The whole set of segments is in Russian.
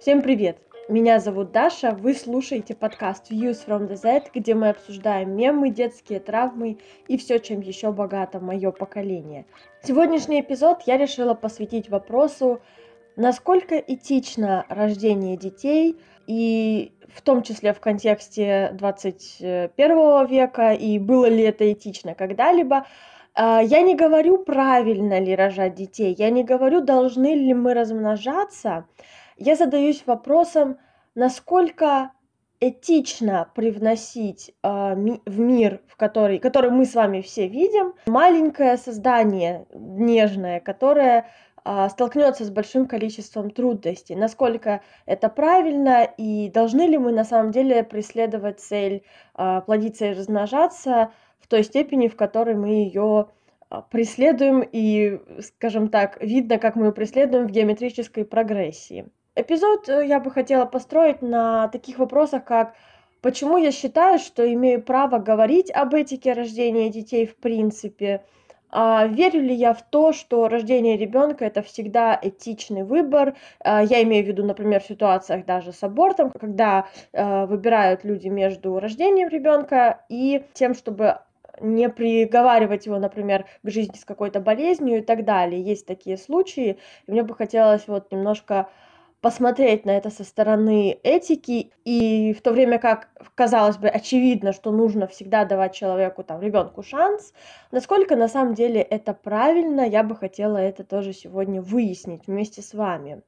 Всем привет! Меня зовут Даша, вы слушаете подкаст Views from the Z, где мы обсуждаем мемы, детские травмы и все, чем еще богато мое поколение. Сегодняшний эпизод я решила посвятить вопросу, насколько этично рождение детей, и в том числе в контексте 21 века, и было ли это этично когда-либо, а, я не говорю, правильно ли рожать детей, я не говорю, должны ли мы размножаться, я задаюсь вопросом, насколько этично привносить э, в мир, в который, который мы с вами все видим, маленькое создание нежное, которое э, столкнется с большим количеством трудностей. Насколько это правильно и должны ли мы на самом деле преследовать цель э, плодиться и размножаться в той степени, в которой мы ее преследуем и, скажем так, видно, как мы ее преследуем в геометрической прогрессии. Эпизод э, я бы хотела построить на таких вопросах, как почему я считаю, что имею право говорить об этике рождения детей в принципе, а верю ли я в то, что рождение ребенка это всегда этичный выбор? А, я имею в виду, например, в ситуациях даже с абортом, когда э, выбирают люди между рождением ребенка и тем, чтобы не приговаривать его, например, к жизни с какой-то болезнью и так далее. Есть такие случаи, и мне бы хотелось вот немножко посмотреть на это со стороны этики, и в то время как, казалось бы, очевидно, что нужно всегда давать человеку, там, ребенку шанс, насколько на самом деле это правильно, я бы хотела это тоже сегодня выяснить вместе с вами.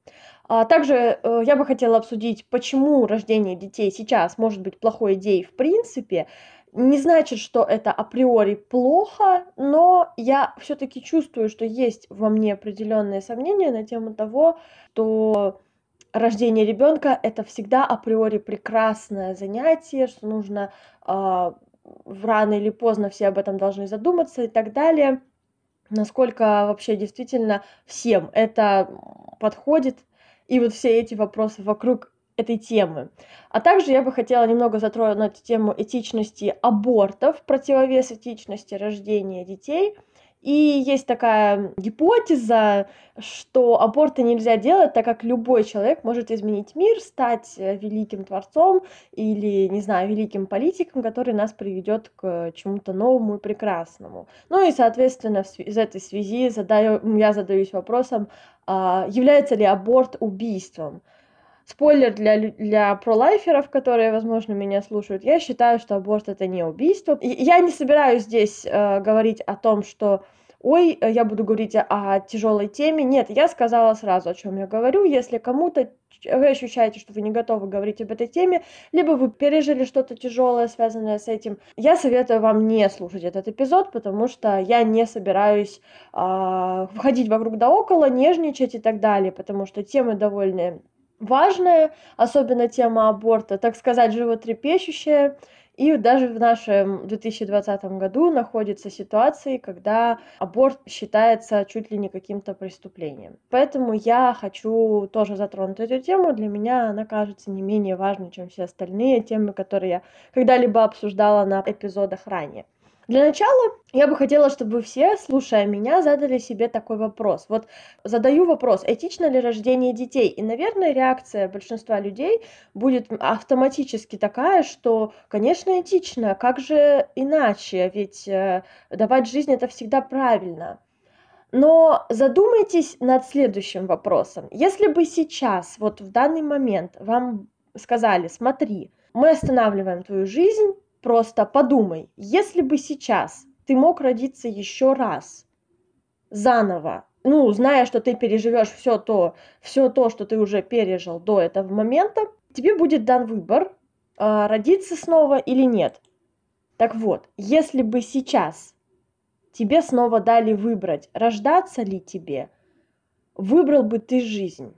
А также э, я бы хотела обсудить, почему рождение детей сейчас может быть плохой идеей в принципе, не значит, что это априори плохо, но я все-таки чувствую, что есть во мне определенные сомнения на тему того, что рождение ребенка это всегда априори прекрасное занятие, что нужно э, рано или поздно все об этом должны задуматься и так далее. Насколько вообще действительно всем это подходит, и вот все эти вопросы вокруг этой темы. А также я бы хотела немного затронуть тему этичности абортов, противовес этичности рождения детей – и есть такая гипотеза, что аборты нельзя делать, так как любой человек может изменить мир, стать э, великим творцом или, не знаю, великим политиком, который нас приведет к чему-то новому и прекрасному. Ну и, соответственно, из этой связи задаю, я задаюсь вопросом, а, является ли аборт убийством? Спойлер для, для пролайферов, которые, возможно, меня слушают. Я считаю, что аборт это не убийство. Я не собираюсь здесь э, говорить о том, что ой, я буду говорить о тяжелой теме. Нет, я сказала сразу, о чем я говорю. Если кому-то вы ощущаете, что вы не готовы говорить об этой теме, либо вы пережили что-то тяжелое, связанное с этим, я советую вам не слушать этот эпизод, потому что я не собираюсь э, входить вокруг да около, нежничать и так далее, потому что темы довольно важная, особенно тема аборта, так сказать, животрепещущая. И даже в нашем 2020 году находится ситуации, когда аборт считается чуть ли не каким-то преступлением. Поэтому я хочу тоже затронуть эту тему. Для меня она кажется не менее важной, чем все остальные темы, которые я когда-либо обсуждала на эпизодах ранее. Для начала я бы хотела, чтобы все, слушая меня, задали себе такой вопрос. Вот задаю вопрос, этично ли рождение детей? И, наверное, реакция большинства людей будет автоматически такая, что, конечно, этично, как же иначе? Ведь э, давать жизнь это всегда правильно. Но задумайтесь над следующим вопросом. Если бы сейчас, вот в данный момент, вам сказали, смотри, мы останавливаем твою жизнь, Просто подумай, если бы сейчас ты мог родиться еще раз, заново, ну, зная, что ты переживешь все то, все то, что ты уже пережил до этого момента, тебе будет дан выбор, а, родиться снова или нет. Так вот, если бы сейчас тебе снова дали выбрать, рождаться ли тебе, выбрал бы ты жизнь.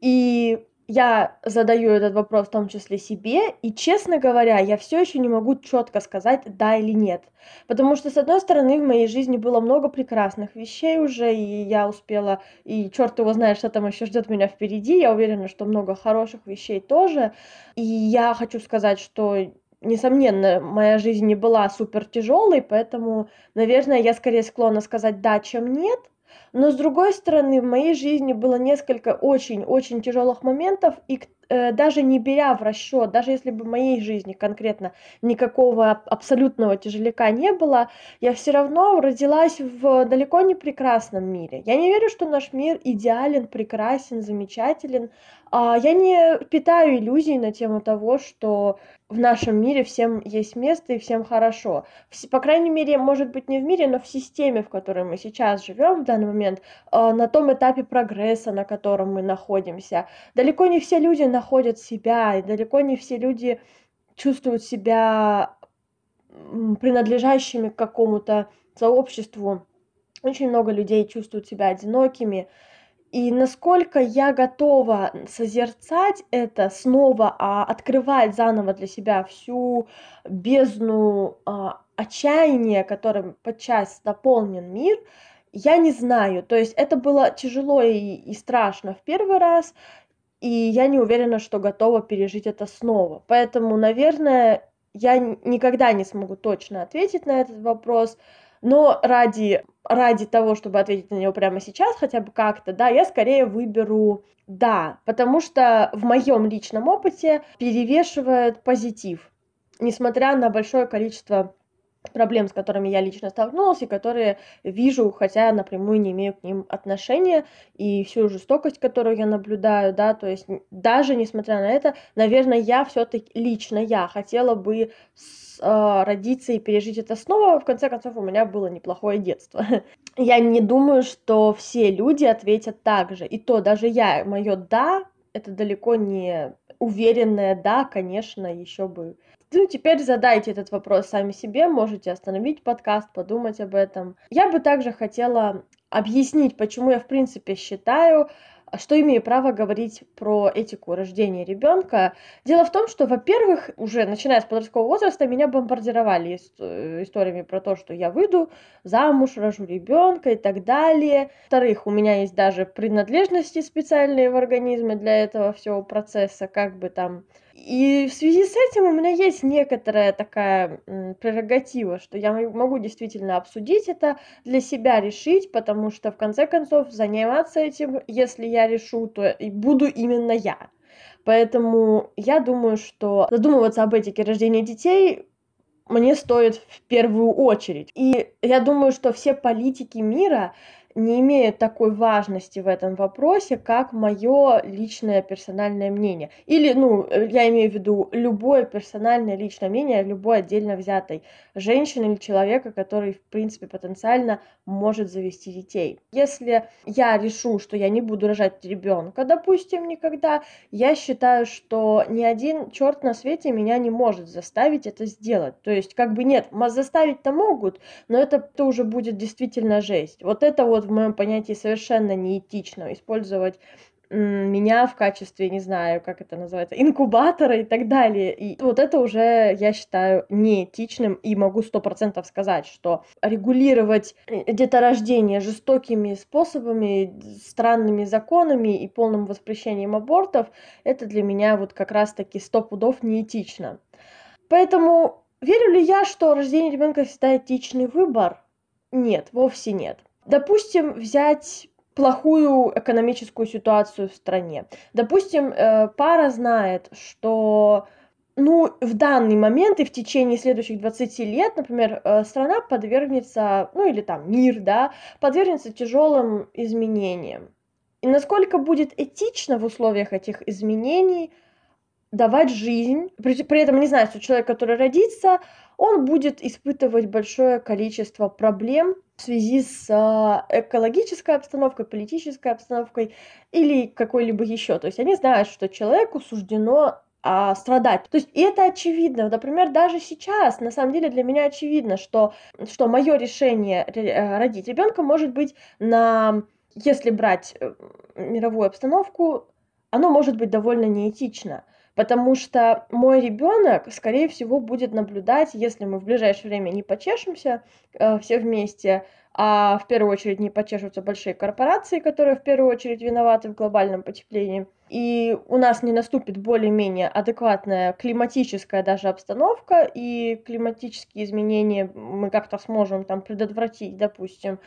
И я задаю этот вопрос в том числе себе, и, честно говоря, я все еще не могу четко сказать да или нет. Потому что, с одной стороны, в моей жизни было много прекрасных вещей уже, и я успела, и черт его знает, что там еще ждет меня впереди. Я уверена, что много хороших вещей тоже. И я хочу сказать, что несомненно, моя жизнь не была супер тяжелой, поэтому, наверное, я скорее склонна сказать да, чем нет. Но с другой стороны, в моей жизни было несколько очень-очень тяжелых моментов, и даже не беря в расчет, даже если бы в моей жизни конкретно никакого абсолютного тяжеляка не было, я все равно родилась в далеко не прекрасном мире. Я не верю, что наш мир идеален, прекрасен, замечателен. А я не питаю иллюзий на тему того, что в нашем мире всем есть место и всем хорошо. По крайней мере, может быть, не в мире, но в системе, в которой мы сейчас живем в данный момент, а, на том этапе прогресса, на котором мы находимся. Далеко не все люди находят себя, и далеко не все люди чувствуют себя принадлежащими к какому-то сообществу. Очень много людей чувствуют себя одинокими, и насколько я готова созерцать это снова, а открывать заново для себя всю бездну а, отчаяния, которым подчас наполнен мир, я не знаю. То есть это было тяжело и, и страшно в первый раз, и я не уверена, что готова пережить это снова. Поэтому, наверное, я никогда не смогу точно ответить на этот вопрос, но ради ради того, чтобы ответить на него прямо сейчас, хотя бы как-то, да, я скорее выберу да, потому что в моем личном опыте перевешивает позитив, несмотря на большое количество проблем, с которыми я лично столкнулась, и которые вижу, хотя напрямую не имею к ним отношения, и всю жестокость, которую я наблюдаю, да, то есть даже несмотря на это, наверное, я все-таки лично я хотела бы э, родиться и пережить это снова. В конце концов, у меня было неплохое детство. я не думаю, что все люди ответят так же. И то даже я, мое да, это далеко не уверенное да, конечно, еще бы. Ну, теперь задайте этот вопрос сами себе, можете остановить подкаст, подумать об этом. Я бы также хотела объяснить, почему я, в принципе, считаю, что имею право говорить про этику рождения ребенка. Дело в том, что, во-первых, уже начиная с подросткового возраста меня бомбардировали э, историями про то, что я выйду замуж, рожу ребенка и так далее. Во-вторых, у меня есть даже принадлежности специальные в организме для этого всего процесса, как бы там и в связи с этим у меня есть некоторая такая прерогатива, что я могу действительно обсудить это, для себя решить, потому что в конце концов заниматься этим, если я решу, то и буду именно я. Поэтому я думаю, что задумываться об этике рождения детей мне стоит в первую очередь. И я думаю, что все политики мира не имеют такой важности в этом вопросе, как мое личное персональное мнение. Или, ну, я имею в виду любое персональное личное мнение любой отдельно взятой женщины или человека, который, в принципе, потенциально может завести детей. Если я решу, что я не буду рожать ребенка, допустим, никогда, я считаю, что ни один черт на свете меня не может заставить это сделать. То есть, как бы нет, заставить-то могут, но это, это уже будет действительно жесть. Вот это вот в моем понятии совершенно неэтично использовать меня в качестве, не знаю, как это называется, инкубатора и так далее. И вот это уже, я считаю, неэтичным, и могу сто процентов сказать, что регулировать деторождение жестокими способами, странными законами и полным воспрещением абортов, это для меня вот как раз-таки сто пудов неэтично. Поэтому верю ли я, что рождение ребенка всегда этичный выбор? Нет, вовсе нет. Допустим, взять плохую экономическую ситуацию в стране. Допустим, э, пара знает, что ну, в данный момент и в течение следующих 20 лет, например, э, страна подвергнется, ну или там мир, да, подвергнется тяжелым изменениям. И насколько будет этично в условиях этих изменений давать жизнь, при, при этом не знаю, что человек, который родится, он будет испытывать большое количество проблем в связи с а, экологической обстановкой, политической обстановкой или какой-либо еще. То есть они знают, что человеку суждено а, страдать. То есть и это очевидно. Например, даже сейчас, на самом деле, для меня очевидно, что, что мое решение э, родить ребенка может быть на, если брать э, мировую обстановку, оно может быть довольно неэтично потому что мой ребенок, скорее всего, будет наблюдать, если мы в ближайшее время не почешемся э, все вместе, а в первую очередь не почешутся большие корпорации, которые в первую очередь виноваты в глобальном потеплении, и у нас не наступит более-менее адекватная климатическая даже обстановка, и климатические изменения мы как-то сможем там предотвратить, допустим,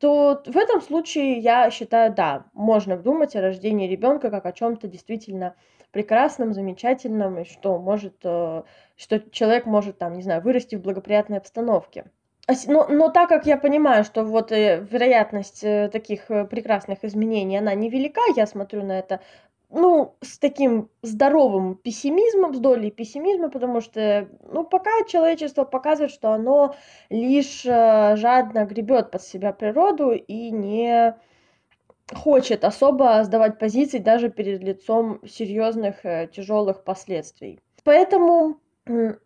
то в этом случае я считаю, да, можно думать о рождении ребенка как о чем-то действительно прекрасном, замечательном, и что может, э, что человек может там, не знаю, вырасти в благоприятной обстановке. Но, но так как я понимаю, что вот э, вероятность э, таких прекрасных изменений, она невелика, я смотрю на это, ну, с таким здоровым пессимизмом, с долей пессимизма, потому что, ну, пока человечество показывает, что оно лишь жадно гребет под себя природу и не хочет особо сдавать позиции даже перед лицом серьезных э, тяжелых последствий. Поэтому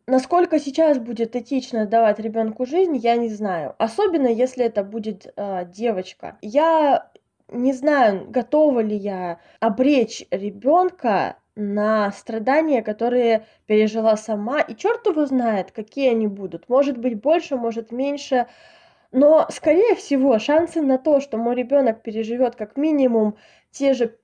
насколько сейчас будет этично давать ребенку жизнь, я не знаю. Особенно если это будет э, девочка. Я не знаю, готова ли я обречь ребенка на страдания, которые пережила сама, и черт его знает, какие они будут. Может быть больше, может меньше. Но, скорее всего, шансы на то, что мой ребенок переживет как минимум те же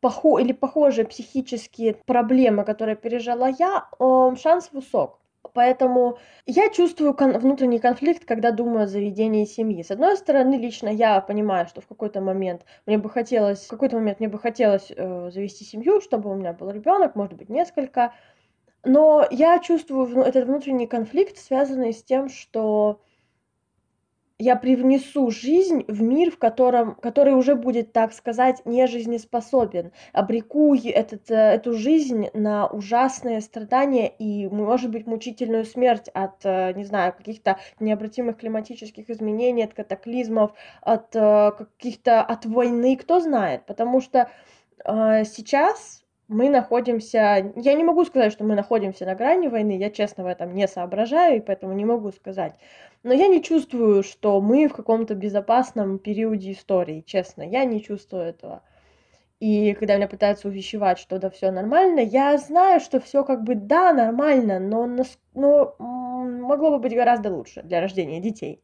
похо или похожие психические проблемы, которые пережила я, шанс высок. Поэтому я чувствую кон- внутренний конфликт, когда думаю о заведении семьи. С одной стороны, лично я понимаю, что в какой-то момент мне бы хотелось, в какой-то момент мне бы хотелось э, завести семью, чтобы у меня был ребенок, может быть, несколько. Но я чувствую этот внутренний конфликт, связанный с тем, что я привнесу жизнь в мир, в котором, который уже будет, так сказать, не жизнеспособен. Обреку этот, э, эту жизнь на ужасные страдания и, может быть, мучительную смерть от, э, не знаю, каких-то необратимых климатических изменений, от катаклизмов, от э, каких-то, от войны, кто знает. Потому что сейчас мы находимся... Я не могу сказать, что мы находимся на грани войны, я честно в этом не соображаю, и поэтому не могу сказать. Но я не чувствую, что мы в каком-то безопасном периоде истории, честно, я не чувствую этого. И когда меня пытаются увещевать, что да, все нормально, я знаю, что все как бы да, нормально, но, но могло бы быть гораздо лучше для рождения детей.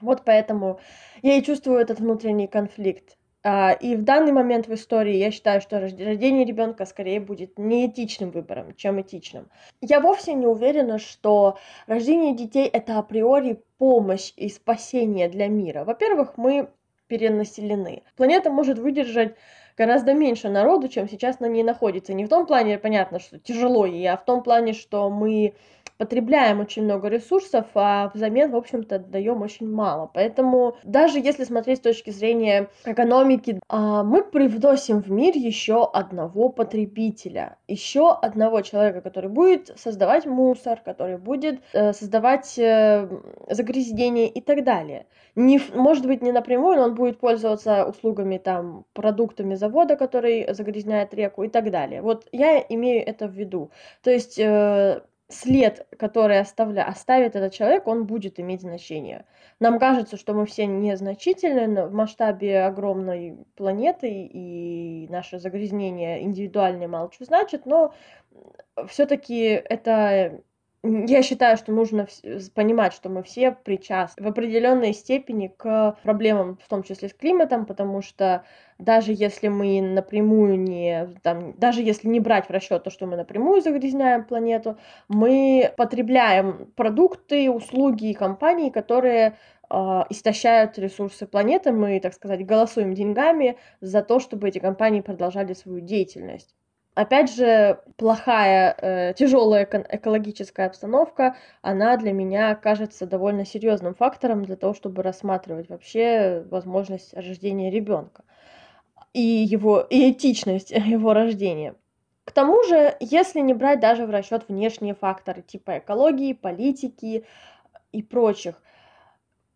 Вот поэтому я и чувствую этот внутренний конфликт. А, и в данный момент в истории я считаю, что рождение ребенка скорее будет неэтичным выбором, чем этичным. Я вовсе не уверена, что рождение детей это априори помощь и спасение для мира. Во-первых, мы перенаселены. Планета может выдержать гораздо меньше народу, чем сейчас на ней находится. Не в том плане, понятно, что тяжело ей, а в том плане, что мы потребляем очень много ресурсов, а взамен, в общем-то, даем очень мало. Поэтому даже если смотреть с точки зрения экономики, а, мы привносим в мир еще одного потребителя, еще одного человека, который будет создавать мусор, который будет э, создавать э, загрязнение и так далее. Не, может быть, не напрямую, но он будет пользоваться услугами, там, продуктами завода, который загрязняет реку и так далее. Вот я имею это в виду. То есть э, след, который оставля... оставит этот человек, он будет иметь значение. Нам кажется, что мы все незначительны в масштабе огромной планеты, и наше загрязнение индивидуальное мало что значит, но все-таки это я считаю, что нужно понимать, что мы все причастны в определенной степени к проблемам, в том числе с климатом, потому что даже если мы напрямую не, там, даже если не брать в расчет то, что мы напрямую загрязняем планету, мы потребляем продукты, услуги и компании, которые э, истощают ресурсы планеты. Мы, так сказать, голосуем деньгами за то, чтобы эти компании продолжали свою деятельность. Опять же, плохая, э, тяжелая экологическая обстановка, она для меня кажется довольно серьезным фактором для того, чтобы рассматривать вообще возможность рождения ребенка и его и этичность его рождения. К тому же, если не брать даже в расчет внешние факторы типа экологии, политики и прочих,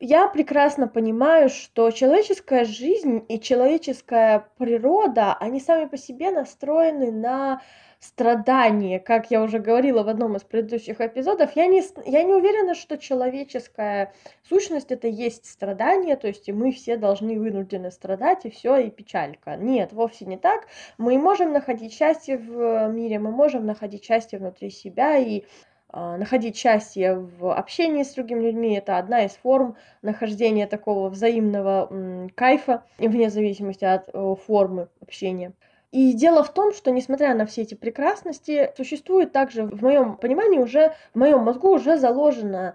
я прекрасно понимаю, что человеческая жизнь и человеческая природа, они сами по себе настроены на страдание. Как я уже говорила в одном из предыдущих эпизодов, я не, я не уверена, что человеческая сущность это есть страдание, то есть и мы все должны вынуждены страдать, и все, и печалька. Нет, вовсе не так. Мы можем находить счастье в мире, мы можем находить счастье внутри себя, и находить счастье в общении с другими людьми. Это одна из форм нахождения такого взаимного кайфа, вне зависимости от формы общения. И дело в том, что несмотря на все эти прекрасности, существует также в моем понимании уже, в моем мозгу уже заложена а,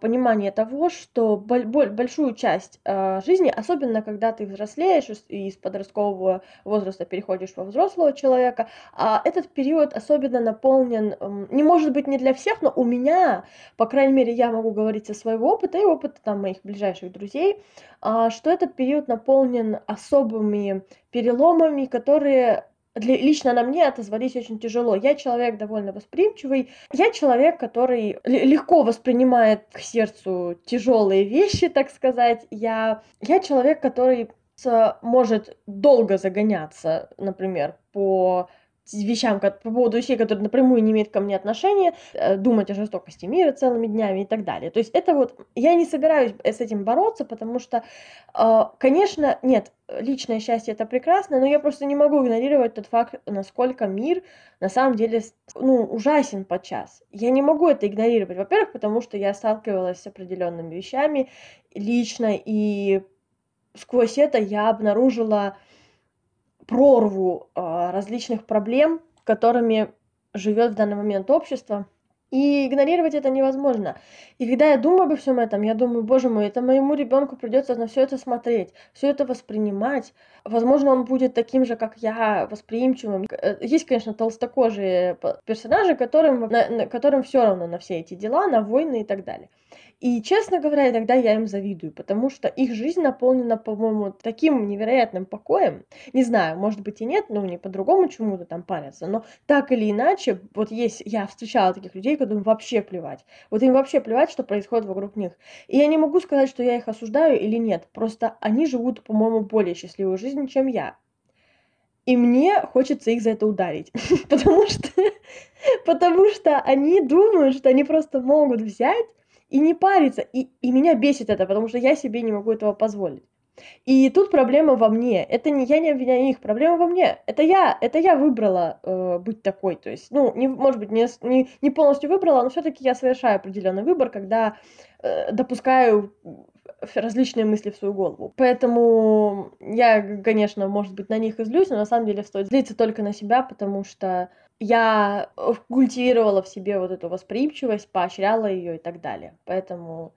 понимание того, что большую часть а, жизни, особенно когда ты взрослеешь и из подросткового возраста переходишь во взрослого человека, а, этот период особенно наполнен, не может быть не для всех, но у меня, по крайней мере, я могу говорить со своего опыта и опыта там моих ближайших друзей, что этот период наполнен особыми переломами, которые для, лично на мне отозвались очень тяжело. Я человек довольно восприимчивый. Я человек, который легко воспринимает к сердцу тяжелые вещи, так сказать. Я, я человек, который может долго загоняться, например, по вещам, по поводу вещей, которые напрямую не имеют ко мне отношения, э, думать о жестокости мира целыми днями и так далее. То есть это вот, я не собираюсь с этим бороться, потому что, э, конечно, нет, личное счастье это прекрасно, но я просто не могу игнорировать тот факт, насколько мир на самом деле, ну, ужасен подчас. Я не могу это игнорировать, во-первых, потому что я сталкивалась с определенными вещами лично, и сквозь это я обнаружила прорву а, различных проблем, которыми живет в данный момент общество. И игнорировать это невозможно. И когда я думаю обо всем этом, я думаю, боже мой, это моему ребенку придется на все это смотреть, все это воспринимать. Возможно, он будет таким же, как я, восприимчивым. Э, есть, конечно, толстокожие персонажи, которым, на, которым все равно на все эти дела, на войны и так далее. И, честно говоря, иногда я им завидую, потому что их жизнь наполнена, по-моему, таким невероятным покоем. Не знаю, может быть и нет, но не по-другому чему-то там парятся. Но так или иначе, вот есть, я встречала таких людей, которым вообще плевать. Вот им вообще плевать, что происходит вокруг них. И я не могу сказать, что я их осуждаю или нет. Просто они живут, по-моему, более счастливую жизнь, чем я. И мне хочется их за это ударить, потому что, потому что они думают, что они просто могут взять и не париться. И, и меня бесит это, потому что я себе не могу этого позволить. И тут проблема во мне. Это не я не обвиняю их, проблема во мне. Это я, это я выбрала э, быть такой. То есть, ну, не, может быть, не, не, не полностью выбрала, но все-таки я совершаю определенный выбор, когда э, допускаю различные мысли в свою голову. Поэтому я, конечно, может быть, на них излюсь, но на самом деле стоит злиться только на себя, потому что я культивировала в себе вот эту восприимчивость, поощряла ее и так далее. Поэтому,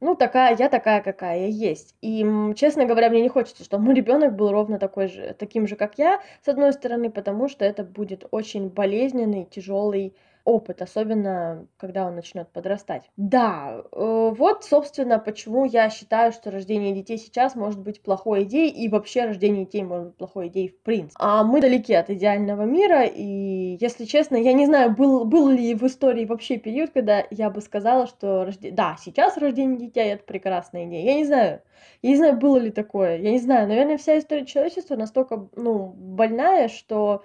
ну, такая, я такая, какая я есть. И, честно говоря, мне не хочется, чтобы мой ребенок был ровно такой же, таким же, как я, с одной стороны, потому что это будет очень болезненный, тяжелый опыт, особенно когда он начнет подрастать. Да, э, вот, собственно, почему я считаю, что рождение детей сейчас может быть плохой идеей, и вообще рождение детей может быть плохой идеей в принципе. А мы далеки от идеального мира, и, если честно, я не знаю, был, был ли в истории вообще период, когда я бы сказала, что рожде... да, сейчас рождение детей это прекрасная идея. Я не знаю. Я не знаю, было ли такое. Я не знаю. Наверное, вся история человечества настолько, ну, больная, что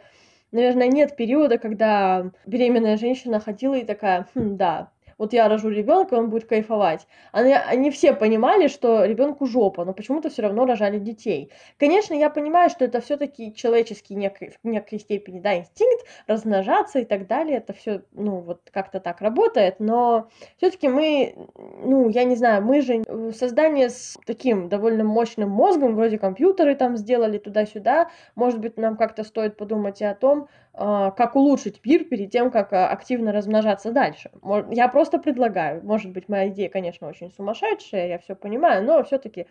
наверное, нет периода, когда беременная женщина ходила и такая, хм, да, вот я рожу ребенка, он будет кайфовать. Они, они все понимали, что ребенку жопа, но почему-то все равно рожали детей. Конечно, я понимаю, что это все-таки человеческий некой, в некой степени, да, инстинкт размножаться и так далее. Это все, ну, вот как-то так работает, но все-таки мы, ну, я не знаю, мы же создание с таким довольно мощным мозгом, вроде компьютеры там сделали туда-сюда. Может быть, нам как-то стоит подумать и о том, как улучшить мир перед тем, как а, активно размножаться дальше. Я просто предлагаю, может быть, моя идея, конечно, очень сумасшедшая, я все понимаю, но все-таки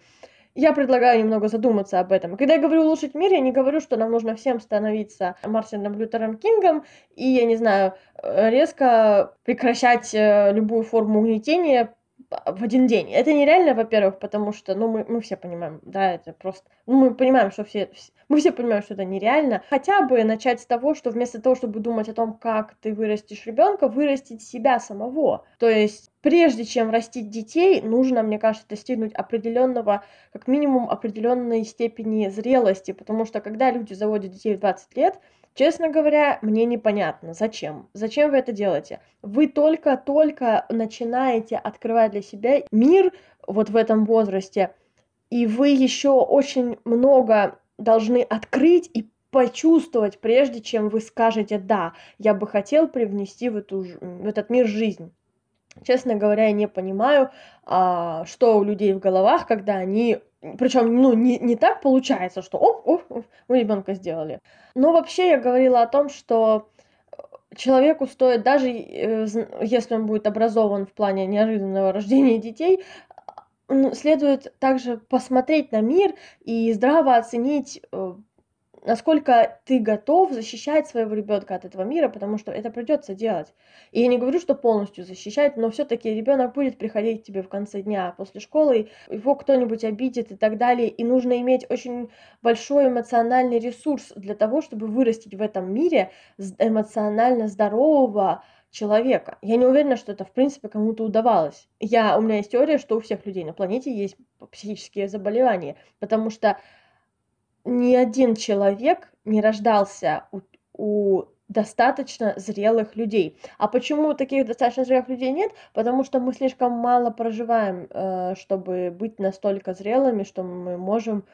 я предлагаю немного задуматься об этом. Когда я говорю улучшить мир, я не говорю, что нам нужно всем становиться Мартином Лютером Кингом и, я не знаю, резко прекращать э, любую форму угнетения в один день. Это нереально, во-первых, потому что, ну, мы, мы все понимаем, да, это просто, ну, мы понимаем, что все, мы все понимаем, что это нереально. Хотя бы начать с того, что вместо того, чтобы думать о том, как ты вырастешь ребенка, вырастить себя самого. То есть, прежде чем растить детей, нужно, мне кажется, достигнуть определенного, как минимум, определенной степени зрелости, потому что когда люди заводят детей в 20 лет, Честно говоря, мне непонятно, зачем. Зачем вы это делаете? Вы только-только начинаете открывать для себя мир вот в этом возрасте, и вы еще очень много должны открыть и почувствовать, прежде чем вы скажете «да, я бы хотел привнести в, эту, в этот мир жизнь». Честно говоря, я не понимаю, а, что у людей в головах, когда они причем, ну, не, не так получается, что оп, оп, оп, мы ребенка сделали. Но вообще я говорила о том, что человеку стоит, даже э, если он будет образован в плане неожиданного рождения детей, следует также посмотреть на мир и здраво оценить э, насколько ты готов защищать своего ребенка от этого мира, потому что это придется делать. И я не говорю, что полностью защищать, но все-таки ребенок будет приходить к тебе в конце дня после школы, его кто-нибудь обидит и так далее. И нужно иметь очень большой эмоциональный ресурс для того, чтобы вырастить в этом мире эмоционально здорового человека. Я не уверена, что это в принципе кому-то удавалось. Я, у меня есть теория, что у всех людей на планете есть психические заболевания, потому что ни один человек не рождался у, у достаточно зрелых людей. А почему таких достаточно зрелых людей нет? Потому что мы слишком мало проживаем, э, чтобы быть настолько зрелыми, что мы можем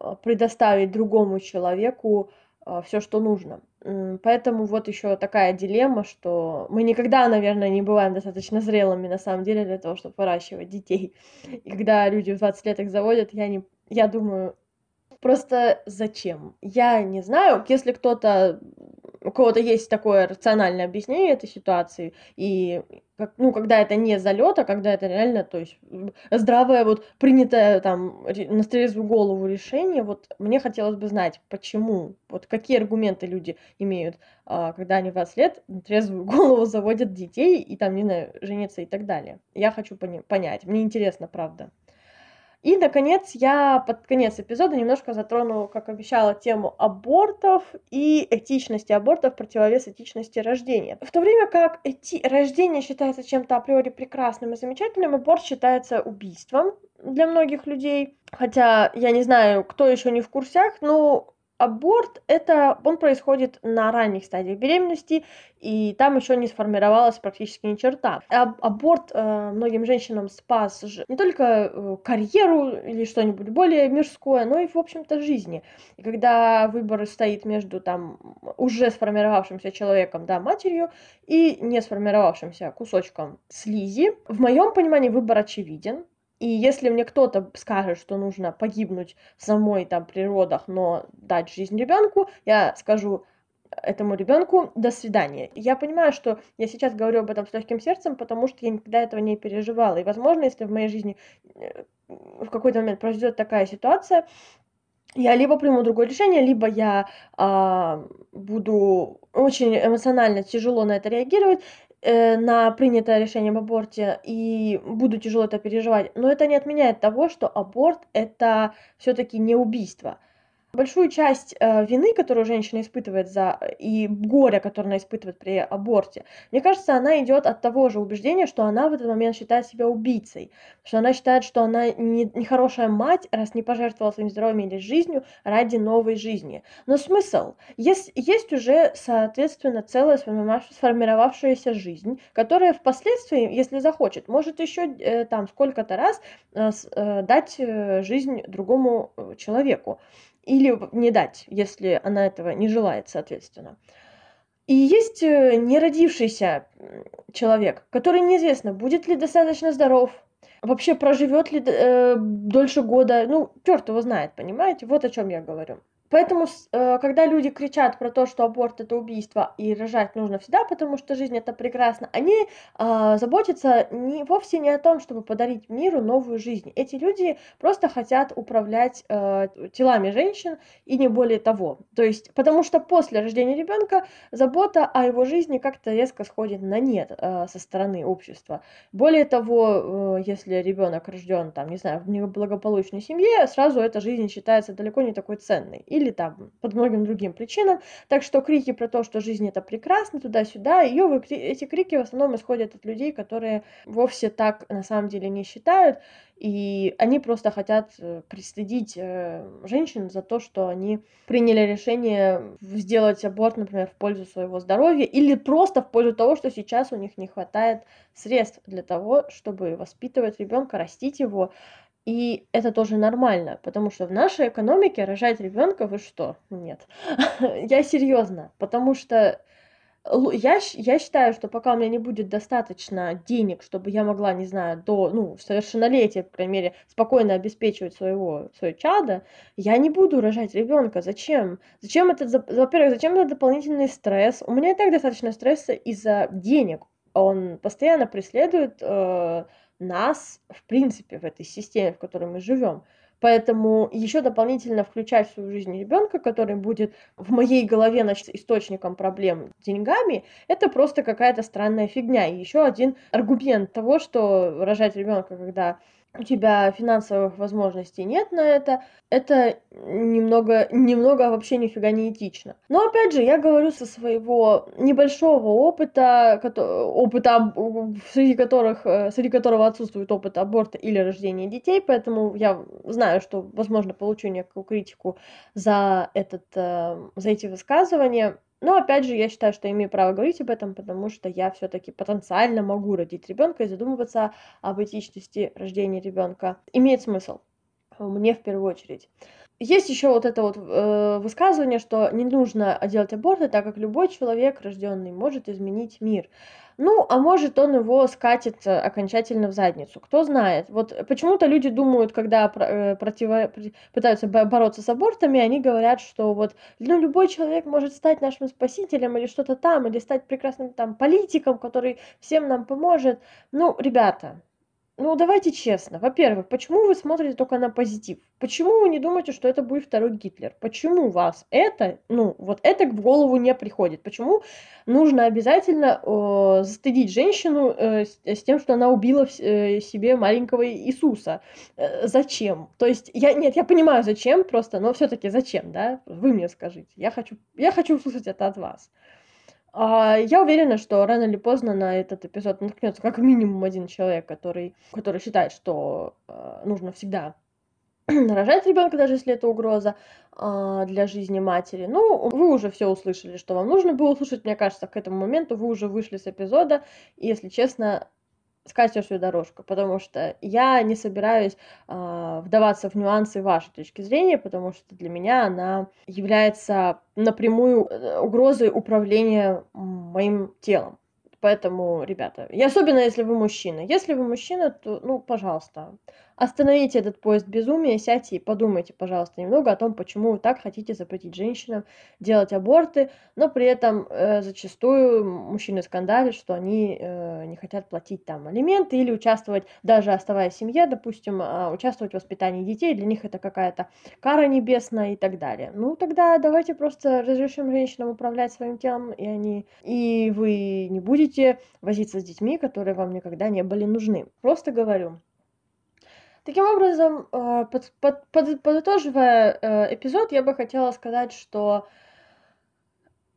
э, предоставить другому человеку э, все, что нужно. Поэтому вот еще такая дилемма, что мы никогда, наверное, не бываем достаточно зрелыми на самом деле для того, чтобы выращивать детей. И когда люди в 20 лет их заводят, я не, я думаю, Просто зачем? Я не знаю, если кто-то у кого-то есть такое рациональное объяснение этой ситуации, и как, ну, когда это не залет, а когда это реально, то есть здравое, вот принятое там на трезвую голову решение, вот мне хотелось бы знать, почему, вот какие аргументы люди имеют, а, когда они в 20 лет на трезвую голову заводят детей и там, не знаю, женятся и так далее. Я хочу понять, мне интересно, правда. И, наконец, я под конец эпизода немножко затрону, как обещала, тему абортов и этичности абортов, противовес этичности рождения. В то время как эти... рождение считается чем-то априори прекрасным и замечательным, аборт считается убийством для многих людей. Хотя я не знаю, кто еще не в курсах, но аборт это он происходит на ранних стадиях беременности и там еще не сформировалась практически ни черта. А, аборт э, многим женщинам спас же не только э, карьеру или что-нибудь более мирское но и в общем-то жизни. И когда выбор стоит между там уже сформировавшимся человеком да матерью и не сформировавшимся кусочком слизи в моем понимании выбор очевиден и если мне кто-то скажет, что нужно погибнуть самой там при родах, но дать жизнь ребенку, я скажу этому ребенку до свидания. Я понимаю, что я сейчас говорю об этом с легким сердцем, потому что я никогда этого не переживала. И, возможно, если в моей жизни э, в какой-то момент произойдет такая ситуация, я либо приму другое решение, либо я а, буду очень эмоционально тяжело на это реагировать, э, на принятое решение об аборте и буду тяжело это переживать, но это не отменяет того, что аборт это все-таки не убийство. Большую часть э, вины, которую женщина испытывает за и горя, которое она испытывает при аборте, мне кажется, она идет от того же убеждения, что она в этот момент считает себя убийцей, что она считает, что она не, не хорошая мать, раз не пожертвовала своим здоровьем или жизнью ради новой жизни. Но смысл? Есть, есть уже, соответственно, целая сформировавшаяся жизнь, которая впоследствии, если захочет, может еще э, там сколько-то раз э, э, дать э, жизнь другому э, человеку или не дать, если она этого не желает, соответственно. И есть э, не родившийся человек, который неизвестно, будет ли достаточно здоров, вообще проживет ли э, дольше года, ну, черт его знает, понимаете? Вот о чем я говорю. Поэтому, э, когда люди кричат про то, что аборт это убийство и рожать нужно всегда, потому что жизнь это прекрасно, они э, заботятся не, вовсе не о том, чтобы подарить миру новую жизнь. Эти люди просто хотят управлять э, телами женщин и не более того. То есть, потому что после рождения ребенка забота о его жизни как-то резко сходит на нет со стороны общества. Более того, если ребенок рожден, там, не знаю, в неблагополучной семье, сразу эта жизнь считается далеко не такой ценной или там под многим другим причинам. Так что крики про то, что жизнь это прекрасно, туда-сюда, ее, эти крики в основном исходят от людей, которые вовсе так на самом деле не считают, и они просто хотят э, пристыдить э, женщин за то, что они приняли решение сделать аборт, например, в пользу своего здоровья, или просто в пользу того, что сейчас у них не хватает средств для того, чтобы воспитывать ребенка, растить его, и это тоже нормально, потому что в нашей экономике рожать ребенка вы что? Нет. Я серьезно, потому что я, я считаю, что пока у меня не будет достаточно денег, чтобы я могла, не знаю, до ну, совершеннолетия, по крайней мере, спокойно обеспечивать своего, свое чадо, я не буду рожать ребенка. Зачем? Зачем это, во-первых, зачем это дополнительный стресс? У меня и так достаточно стресса из-за денег. Он постоянно преследует э, нас, в принципе, в этой системе, в которой мы живем. Поэтому еще дополнительно включать в свою жизнь ребенка, который будет в моей голове значит, источником проблем деньгами, это просто какая-то странная фигня. И еще один аргумент того, что рожать ребенка, когда у тебя финансовых возможностей нет на это, это немного, немного вообще нифига не этично. Но опять же, я говорю со своего небольшого опыта, опыта, среди которых, э, среди которого отсутствует опыт аборта или рождения детей, поэтому я знаю, что, возможно, получу некую критику за, этот, э, за эти высказывания. Но опять же, я считаю, что имею право говорить об этом, потому что я все-таки потенциально могу родить ребенка и задумываться об этичности рождения ребенка. Имеет смысл. Мне в первую очередь. Есть еще вот это вот э, высказывание, что не нужно делать аборты, так как любой человек рожденный может изменить мир. Ну, а может он его скатит окончательно в задницу. Кто знает. Вот почему-то люди думают, когда э, противо... пытаются бороться с абортами, они говорят, что вот ну, любой человек может стать нашим спасителем или что-то там, или стать прекрасным там политиком, который всем нам поможет. Ну, ребята, ну, давайте честно. Во-первых, почему вы смотрите только на позитив? Почему вы не думаете, что это будет второй Гитлер? Почему вас это, ну, вот это в голову не приходит? Почему нужно обязательно э, застыдить женщину э, с, с тем, что она убила в, э, себе маленького Иисуса? Э, зачем? То есть, я, нет, я понимаю, зачем просто, но все-таки зачем, да? Вы мне скажите. Я хочу, я хочу услышать это от вас. А, я уверена, что рано или поздно на этот эпизод наткнется как минимум один человек, который, который считает, что э, нужно всегда рожать ребенка, даже если это угроза э, для жизни матери. Ну, вы уже все услышали, что вам нужно было услышать. Мне кажется, к этому моменту вы уже вышли с эпизода. И, если честно, скатертью дорожку, потому что я не собираюсь э, вдаваться в нюансы вашей точки зрения, потому что для меня она является напрямую э, угрозой управления моим телом. Поэтому, ребята, и особенно если вы мужчина. Если вы мужчина, то, ну, пожалуйста, остановите этот поезд безумия, сядьте и подумайте, пожалуйста, немного о том, почему вы так хотите запретить женщинам делать аборты, но при этом э, зачастую мужчины скандалят, что они э, не хотят платить там алименты или участвовать, даже оставаясь в семье, допустим, э, участвовать в воспитании детей, для них это какая-то кара небесная и так далее. Ну, тогда давайте просто разрешим женщинам управлять своим телом, и они, и вы не будете возиться с детьми, которые вам никогда не были нужны. Просто говорю. Таким образом, э, под, под, под, подытоживая э, эпизод, я бы хотела сказать, что,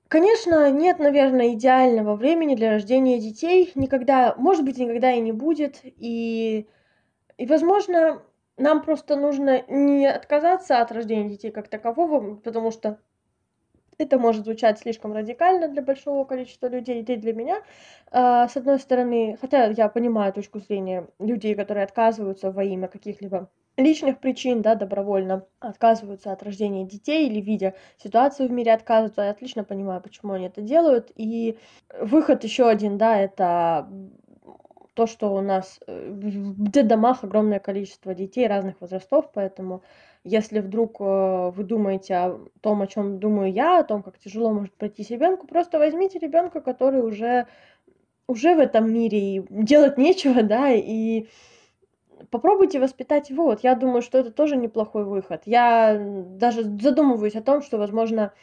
конечно, нет, наверное, идеального времени для рождения детей. Никогда, может быть, никогда и не будет. И, и возможно, нам просто нужно не отказаться от рождения детей как такового, потому что это может звучать слишком радикально для большого количества людей, и для меня, а, с одной стороны, хотя я понимаю точку зрения людей, которые отказываются во имя каких-либо личных причин, да, добровольно отказываются от рождения детей или видя ситуацию в мире отказываются, я отлично понимаю, почему они это делают. И выход еще один, да, это то, что у нас э, в детдомах огромное количество детей разных возрастов, поэтому если вдруг э, вы думаете о том, о чем думаю я, о том, как тяжело может пройти ребенку, просто возьмите ребенка, который уже уже в этом мире и делать нечего, да, и попробуйте воспитать его. Вот я думаю, что это тоже неплохой выход. Я даже задумываюсь о том, что, возможно,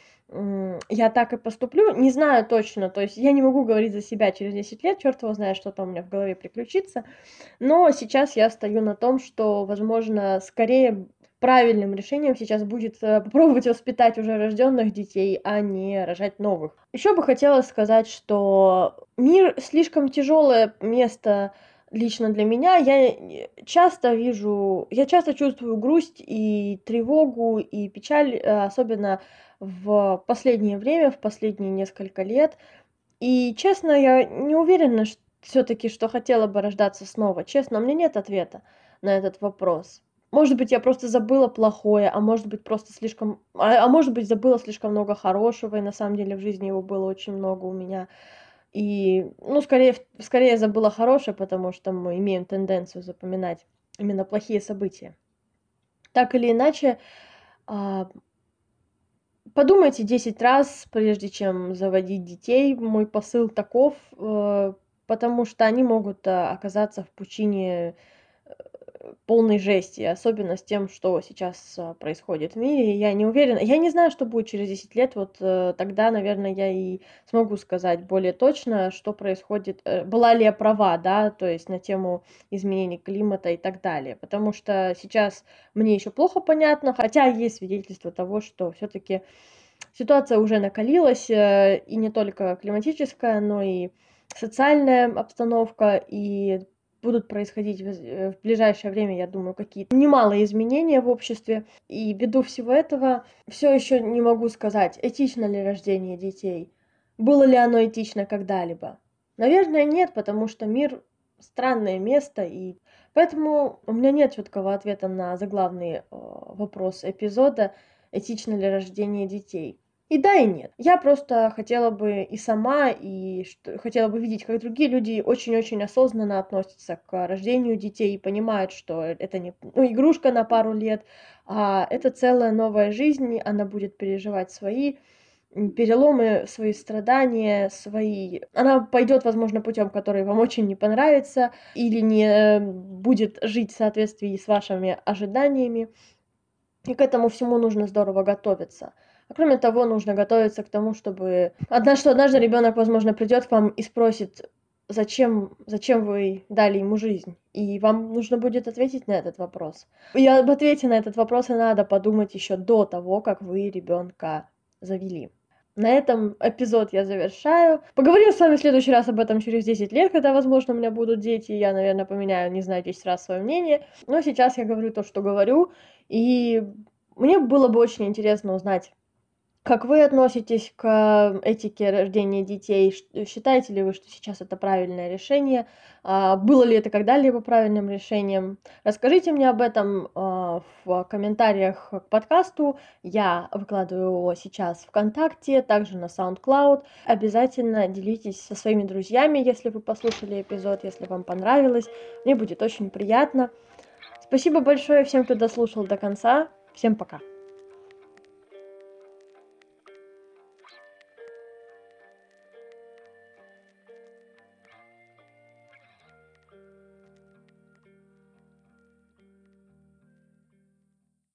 я так и поступлю. Не знаю точно, то есть я не могу говорить за себя через 10 лет, черт его знает, что там у меня в голове приключится. Но сейчас я стою на том, что, возможно, скорее правильным решением сейчас будет э, попробовать воспитать уже рожденных детей, а не рожать новых. Еще бы хотела сказать, что мир слишком тяжелое место лично для меня. Я часто вижу, я часто чувствую грусть и тревогу и печаль, э, особенно в последнее время, в последние несколько лет. И честно, я не уверена, все-таки, что хотела бы рождаться снова. Честно, у меня нет ответа на этот вопрос. может быть, я просто забыла плохое, а может быть, просто слишком... А, а может быть, забыла слишком много хорошего, и на самом деле в жизни его было очень много у меня. И, ну, скорее, скорее забыла хорошее, потому что мы имеем тенденцию запоминать именно плохие события. Так или иначе, а, подумайте 10 раз, прежде чем заводить детей. Мой посыл таков, э, потому что они могут э, оказаться в пучине полной жести, особенно с тем, что сейчас а, происходит в мире. Я не уверена, я не знаю, что будет через 10 лет, вот э, тогда, наверное, я и смогу сказать более точно, что происходит, э, была ли я права, да, то есть на тему изменений климата и так далее, потому что сейчас мне еще плохо понятно, хотя есть свидетельство того, что все-таки ситуация уже накалилась, э, и не только климатическая, но и социальная обстановка, и будут происходить э, в ближайшее время, я думаю, какие-то немалые изменения в обществе. И ввиду всего этого все еще не могу сказать, этично ли рождение детей, было ли оно этично когда-либо. Наверное, нет, потому что мир странное место, и поэтому у меня нет четкого ответа на заглавный э, вопрос эпизода, этично ли рождение детей. И да, и нет. Я просто хотела бы и сама, и хотела бы видеть, как другие люди очень-очень осознанно относятся к рождению детей и понимают, что это не ну, игрушка на пару лет, а это целая новая жизнь, она будет переживать свои переломы, свои страдания, свои... Она пойдет, возможно, путем, который вам очень не понравится, или не будет жить в соответствии с вашими ожиданиями. И к этому всему нужно здорово готовиться. А кроме того, нужно готовиться к тому, чтобы однажды, что однажды ребенок, возможно, придет к вам и спросит, зачем, зачем вы дали ему жизнь? И вам нужно будет ответить на этот вопрос. И об ответе на этот вопрос и надо подумать еще до того, как вы ребенка завели. На этом эпизод я завершаю. Поговорим с вами в следующий раз об этом через 10 лет, когда, возможно, у меня будут дети, я, наверное, поменяю, не знаю, 10 раз свое мнение. Но сейчас я говорю то, что говорю, и мне было бы очень интересно узнать, как вы относитесь к этике рождения детей? Считаете ли вы, что сейчас это правильное решение? А, было ли это когда-либо правильным решением? Расскажите мне об этом а, в комментариях к подкасту. Я выкладываю его сейчас ВКонтакте, также на SoundCloud. Обязательно делитесь со своими друзьями, если вы послушали эпизод, если вам понравилось. Мне будет очень приятно. Спасибо большое всем, кто дослушал до конца. Всем пока.